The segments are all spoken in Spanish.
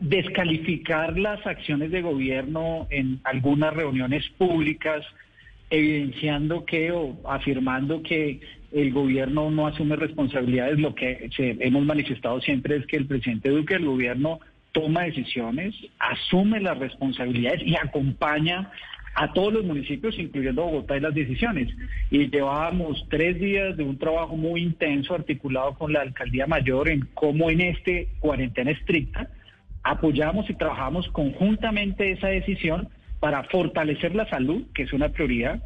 Descalificar las acciones de gobierno en algunas reuniones públicas, evidenciando que o afirmando que el gobierno no asume responsabilidades, lo que se- hemos manifestado siempre es que el presidente Duque, el gobierno toma decisiones, asume las responsabilidades y acompaña a todos los municipios, incluyendo Bogotá, y las decisiones. Y llevábamos tres días de un trabajo muy intenso articulado con la alcaldía mayor en cómo en este cuarentena estricta apoyamos y trabajamos conjuntamente esa decisión para fortalecer la salud, que es una prioridad,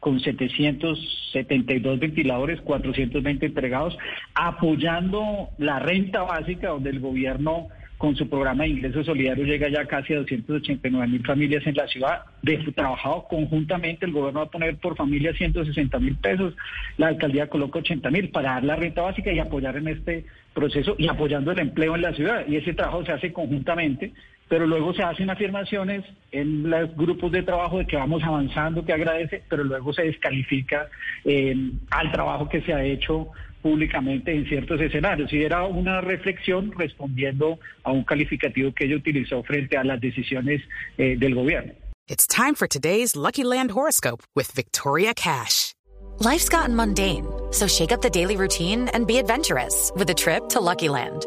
con 772 ventiladores, 420 entregados, apoyando la renta básica, donde el gobierno con su programa de ingresos solidarios llega ya casi a 289 mil familias en la ciudad. De trabajado conjuntamente, el gobierno va a poner por familia 160 mil pesos, la alcaldía coloca 80 mil para dar la renta básica y apoyar en este proceso y apoyando el empleo en la ciudad. Y ese trabajo se hace conjuntamente, pero luego se hacen afirmaciones en los grupos de trabajo de que vamos avanzando, que agradece, pero luego se descalifica eh, al trabajo que se ha hecho públicamente en ciertos escenarios. Y era una reflexión respondiendo a un calificativo que ella utilizó frente a las decisiones eh, del gobierno. It's time for today's Lucky Land horoscope with Victoria Cash. Life's gotten mundane, so shake up the daily routine and be adventurous with a trip to Lucky Land.